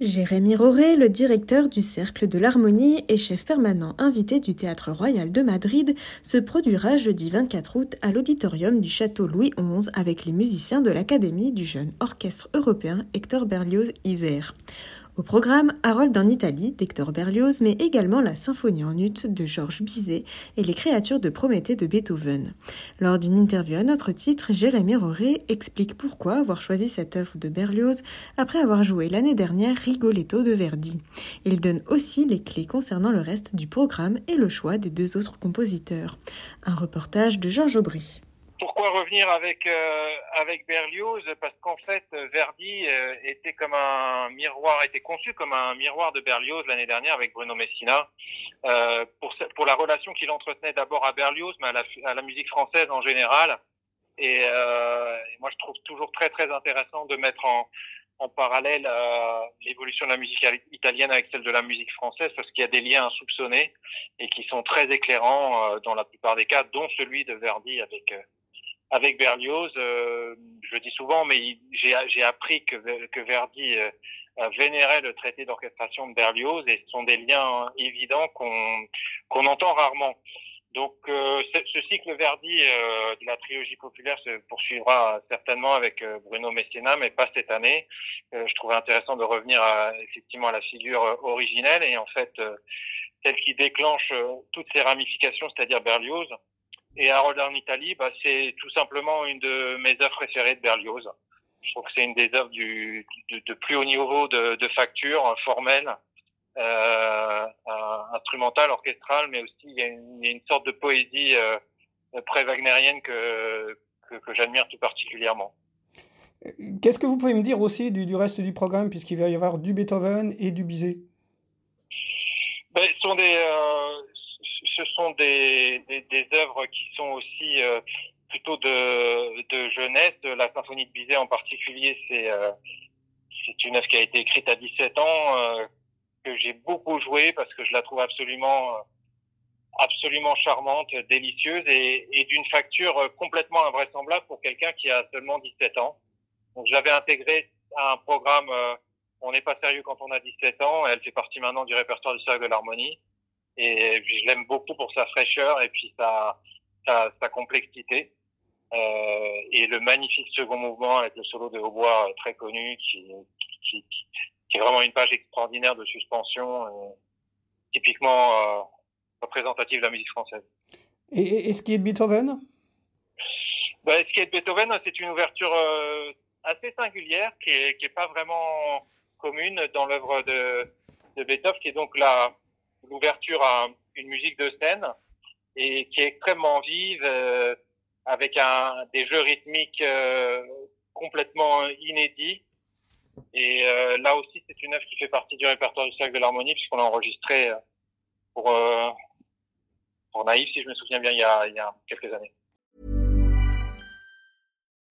Jérémy Roré, le directeur du Cercle de l'Harmonie et chef permanent invité du Théâtre Royal de Madrid, se produira jeudi 24 août à l'auditorium du Château Louis XI avec les musiciens de l'Académie du jeune orchestre européen Hector Berlioz Isère. Au programme, Harold en Italie d'Hector Berlioz, mais également la symphonie en ut de Georges Bizet et les créatures de Prométhée de Beethoven. Lors d'une interview à notre titre, Jérémy Roré explique pourquoi avoir choisi cette œuvre de Berlioz après avoir joué l'année dernière Rigoletto de Verdi. Il donne aussi les clés concernant le reste du programme et le choix des deux autres compositeurs. Un reportage de Georges Aubry. Pourquoi revenir avec euh, avec Berlioz? Parce qu'en fait, Verdi euh, était comme un miroir, était conçu comme un miroir de Berlioz l'année dernière avec Bruno Messina euh, pour pour la relation qu'il entretenait d'abord à Berlioz, mais à la, à la, musique française en général. Et, euh, moi, je trouve toujours très très intéressant de mettre en en parallèle l'évolution de la musique italienne avec celle de la musique française parce qu'il y a des liens insoupçonnés et qui sont très éclairants dans la plupart des cas, dont celui de Verdi avec avec Berlioz, euh, je le dis souvent, mais j'ai appris que, que Verdi euh, vénérait le traité d'orchestration de Berlioz et ce sont des liens évidents qu'on qu'on entend rarement. Donc euh, ce cycle Verdi euh, de la trilogie populaire se poursuivra certainement avec euh, Bruno Messina, mais pas cette année. je trouvais intéressant de revenir à, effectivement à la figure originelle et en fait celle qui déclenche toutes ces ramifications, c'est-à-dire Berlioz. Et Harold en Italie, bah, c'est tout simplement une de mes œuvres préférées de Berlioz. Je trouve que c'est une des œuvres du, de, de, plus haut niveau de, de facture formelle, euh, instrumentale, orchestrale, mais aussi il y a une, sorte de poésie euh, pré-wagnérienne que, que, que j'admire tout particulièrement. Qu'est-ce que vous pouvez me dire aussi du, du reste du programme, puisqu'il va y avoir du Beethoven et du Bizet? Ben, Ce sont des, euh, ce sont des, œuvres qui sont aussi euh, plutôt de, de jeunesse. La symphonie de Bizet en particulier, c'est euh, c'est une œuvre qui a été écrite à 17 ans, euh, que j'ai beaucoup joué parce que je la trouve absolument absolument charmante, délicieuse et, et d'une facture complètement invraisemblable pour quelqu'un qui a seulement 17 ans. Donc je l'avais intégrée à un programme On n'est pas sérieux quand on a 17 ans. Elle fait partie maintenant du répertoire du Cercle de l'Harmonie. Et je l'aime beaucoup pour sa fraîcheur et puis sa, sa, sa complexité. Euh, et le magnifique second mouvement avec le solo de hautbois euh, très connu qui, qui, qui, est vraiment une page extraordinaire de suspension, euh, typiquement euh, représentative de la musique française. Et, et ce qui est de Beethoven? Ben, Ce qui est de Beethoven, c'est une ouverture assez singulière qui est, qui est pas vraiment commune dans l'œuvre de, de Beethoven, qui est donc la, l'ouverture à une musique de scène et qui est extrêmement vive euh, avec un, des jeux rythmiques euh, complètement inédits. Et euh, là aussi, c'est une œuvre qui fait partie du répertoire du Cercle de l'Harmonie puisqu'on l'a enregistré pour, pour Naïf, si je me souviens bien, il y a, il y a quelques années.